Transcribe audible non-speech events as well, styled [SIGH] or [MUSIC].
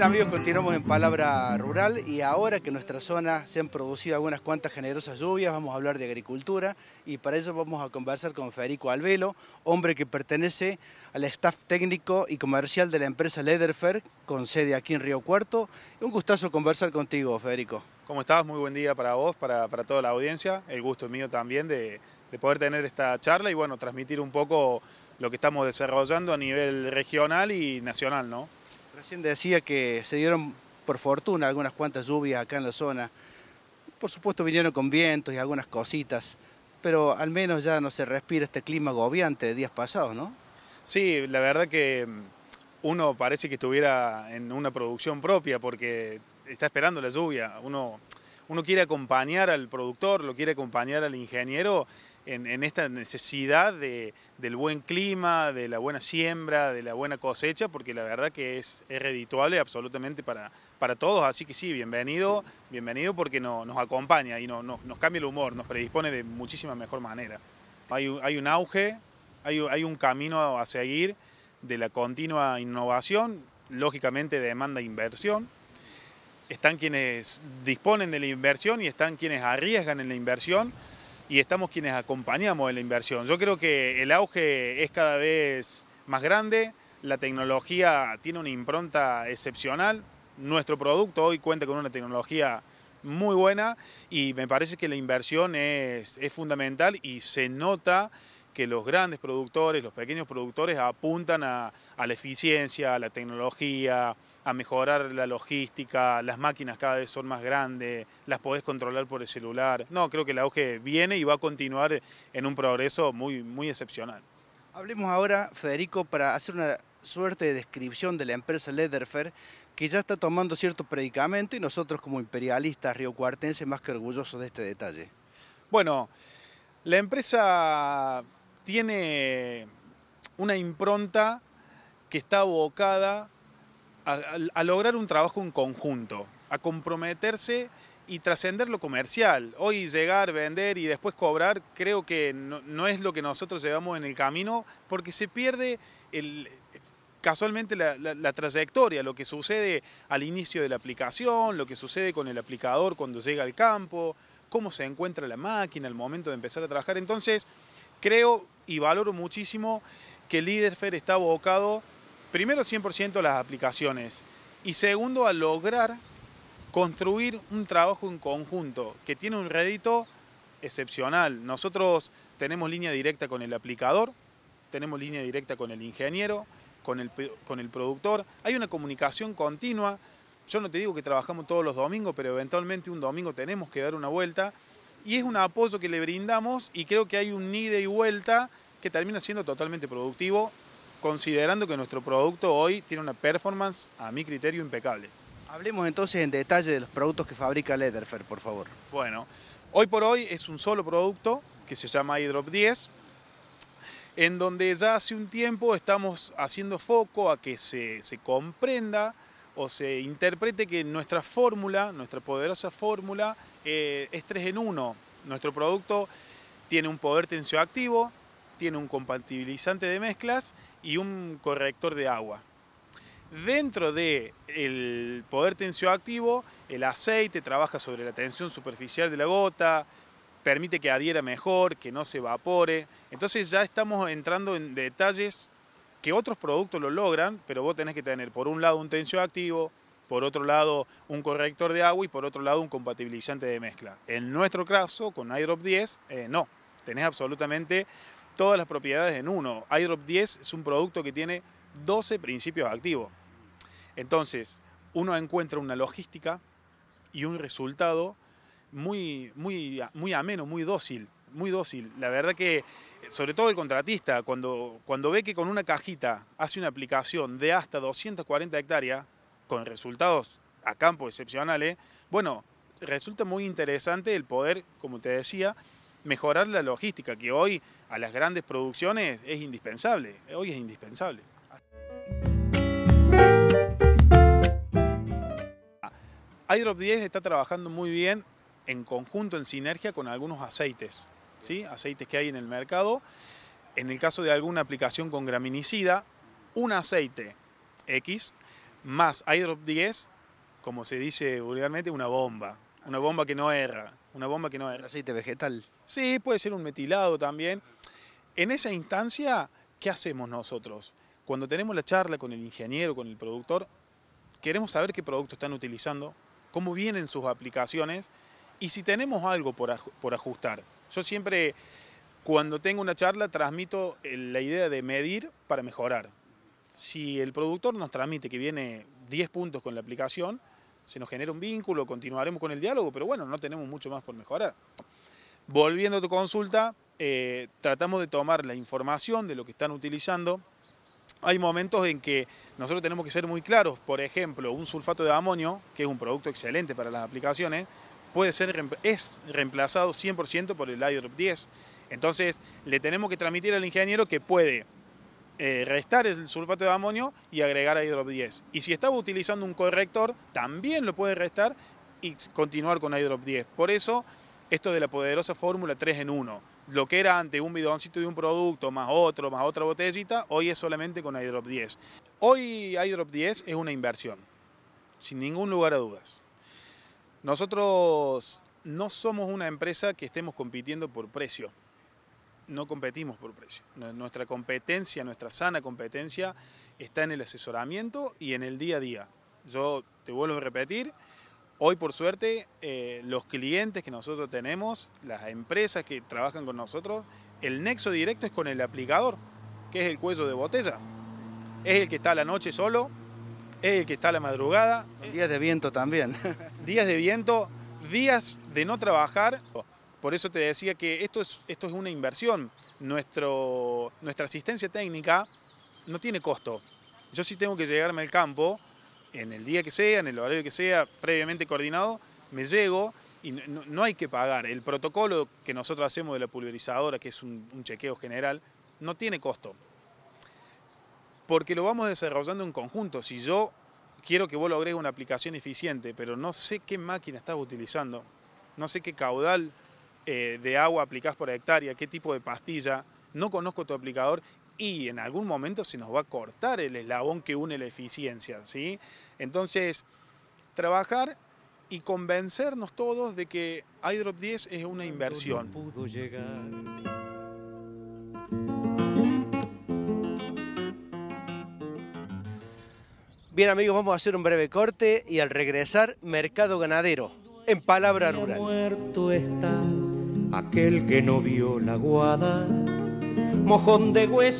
Bien amigos, continuamos en Palabra Rural y ahora que en nuestra zona se han producido algunas cuantas generosas lluvias, vamos a hablar de agricultura y para ello vamos a conversar con Federico Alvelo, hombre que pertenece al staff técnico y comercial de la empresa Lederfer, con sede aquí en Río Cuarto. Un gustazo conversar contigo, Federico. ¿Cómo estás? Muy buen día para vos, para, toda la audiencia. El gusto es mío también de, de poder tener esta charla y bueno, transmitir un poco lo que estamos desarrollando a nivel regional y nacional, ¿no? Recién decía que se dieron por fortuna algunas cuantas lluvias acá en la zona. Por supuesto vinieron con vientos y algunas cositas, pero al menos ya no se respira este clima agobiante de días pasados, ¿no? Sí, la verdad que mm, uno parece que estuviera en una producción propia porque está esperando la lluvia. Uno, uno quiere acompañar al productor, lo quiere acompañar al ingeniero en, esta necesidad del buen clima, de la buena siembra, de la buena cosecha, porque la verdad que es, redituable absolutamente para, para todos, así que sí, bienvenido, bienvenido porque nos acompaña y nos cambia el humor, nos predispone de muchísima mejor manera. Hay, un auge, hay, hay un camino a seguir de la continua innovación, lógicamente demanda inversión, están quienes disponen de la inversión y están quienes arriesgan en la inversión, y estamos quienes acompañamos en la inversión. Yo creo que el auge es cada vez más grande, la tecnología tiene una impronta excepcional, nuestro producto hoy cuenta con una tecnología muy buena y me parece que la inversión es, fundamental y se nota que los grandes productores, los pequeños productores apuntan a, la eficiencia, a la tecnología, a mejorar la logística, las máquinas cada vez son más grandes, las podés controlar por el celular. No, creo que el auge viene y va a continuar en un progreso muy, muy excepcional. Hablemos ahora, Federico, para hacer una suerte de descripción de la empresa Lederfer, que ya está tomando cierto predicamento y nosotros como imperialistas riocuartenses más que orgullosos de este detalle. Bueno, la empresa tiene una impronta que está abocada a, lograr un trabajo en conjunto, a comprometerse y trascender lo comercial. Hoy llegar, vender y después cobrar creo que no, es lo que nosotros llevamos en el camino porque se pierde casualmente la, la, trayectoria, lo que sucede al inicio de la aplicación, lo que sucede con el aplicador cuando llega al campo, cómo se encuentra la máquina al momento de empezar a trabajar. Entonces, creo y valoro muchísimo que Leaderfair está abocado, primero 100% a las aplicaciones y segundo a lograr construir un trabajo en conjunto que tiene un rédito excepcional. Nosotros tenemos línea directa con el aplicador, tenemos línea directa con el ingeniero, con el, con el productor, hay una comunicación continua. Yo no te digo que trabajamos todos los domingos, pero eventualmente un domingo tenemos que dar una vuelta y es un apoyo que le brindamos y creo que hay un ida y vuelta que termina siendo totalmente productivo, considerando que nuestro producto hoy tiene una performance, a mi criterio, impecable. Hablemos entonces en detalle de los productos que fabrica Lederfer, por favor. Bueno, hoy por hoy es un solo producto que se llama iDrop 10, en donde ya hace un tiempo estamos haciendo foco a que se, se comprenda o se interprete que nuestra fórmula, nuestra poderosa fórmula, eh, es 3 en 1. Nuestro producto tiene un poder tensioactivo, tiene un compatibilizante de mezclas y un corrector de agua. Dentro del el poder tensioactivo, el aceite trabaja sobre la tensión superficial de la gota, permite que adhiera mejor, que no se evapore. Entonces ya estamos entrando en detalles que otros productos lo logran, pero vos tenés que tener por un lado un tensioactivo, por otro lado un corrector de agua y por otro lado un compatibilizante de mezcla. En nuestro caso, con iDrop 10, eh, no, tenés absolutamente todas las propiedades en uno. iDrop 10 es un producto que tiene 12 principios activos. Entonces, uno encuentra una logística y un resultado muy, muy, muy ameno, muy dócil, muy dócil. La verdad que, sobre todo el contratista, cuando, cuando ve que con una cajita hace una aplicación de hasta 240 hectáreas, con resultados a campo excepcionales, bueno, resulta muy interesante el poder, como te decía, mejorar la logística, que hoy a las grandes producciones es indispensable, hoy es indispensable. iDrop 10 está trabajando muy bien en conjunto, en sinergia con algunos aceites, ¿sí? aceites que hay en el mercado. En el caso de alguna aplicación con graminicida, un aceite X más iDrop 10, como se dice vulgarmente, una bomba. Una bomba que no erra. Una bomba que no erra. Aceite vegetal. Sí, puede ser un metilado también. En esa instancia, ¿qué hacemos nosotros? Cuando tenemos la charla con el ingeniero, con el productor, queremos saber qué producto están utilizando, cómo vienen sus aplicaciones y si tenemos algo por, por ajustar. Yo siempre, cuando tengo una charla, transmito la idea de medir para mejorar. Si el productor nos transmite que viene 10 puntos con la aplicación, se nos genera un vínculo, continuaremos con el diálogo, pero bueno, no tenemos mucho más por mejorar. Volviendo a tu consulta, eh, tratamos de tomar la información de lo que están utilizando. Hay momentos en que nosotros tenemos que ser muy claros. Por ejemplo, un sulfato de amonio, que es un producto excelente para las aplicaciones, puede ser, es reemplazado 100% por el iDrop 10. Entonces, le tenemos que transmitir al ingeniero que puede eh, restar el sulfato de amonio y agregar iDrop 10. Y si estaba utilizando un corrector, también lo puede restar y continuar con iDrop 10. Por eso, esto de la poderosa fórmula 3 en 1. Lo que era antes un bidoncito de un producto, más otro, más otra botellita, hoy es solamente con iDrop 10. Hoy iDrop 10 es una inversión, sin ningún lugar a dudas. Nosotros no somos una empresa que estemos compitiendo por precio no competimos por precio. Nuestra competencia, nuestra sana competencia está en el asesoramiento y en el día a día. Yo te vuelvo a repetir, hoy por suerte eh, los clientes que nosotros tenemos, las empresas que trabajan con nosotros, el nexo directo es con el aplicador, que es el cuello de botella. Es el que está a la noche solo, es el que está a la madrugada. Días de viento también. [LAUGHS] Días de viento, días de no trabajar. Por eso te decía que esto es, esto es una inversión. Nuestro, nuestra asistencia técnica no tiene costo. Yo sí tengo que llegarme al campo, en el día que sea, en el horario que sea, previamente coordinado, me llego y no, hay que pagar. El protocolo que nosotros hacemos de la pulverizadora, que es un, un chequeo general, no tiene costo. Porque lo vamos desarrollando en conjunto. Si yo quiero que vos logres una aplicación eficiente, pero no sé qué máquina estás utilizando, no sé qué caudal eh, de agua aplicás por hectárea, qué tipo de pastilla, no conozco tu aplicador y en algún momento se nos va a cortar el eslabón que une la eficiencia. ¿sí? Entonces, trabajar y convencernos todos de que iDrop 10 es una inversión. Bien amigos, vamos a hacer un breve corte y al regresar, Mercado Ganadero, en palabra rural aquel que no vio la guada, mojón de hueso.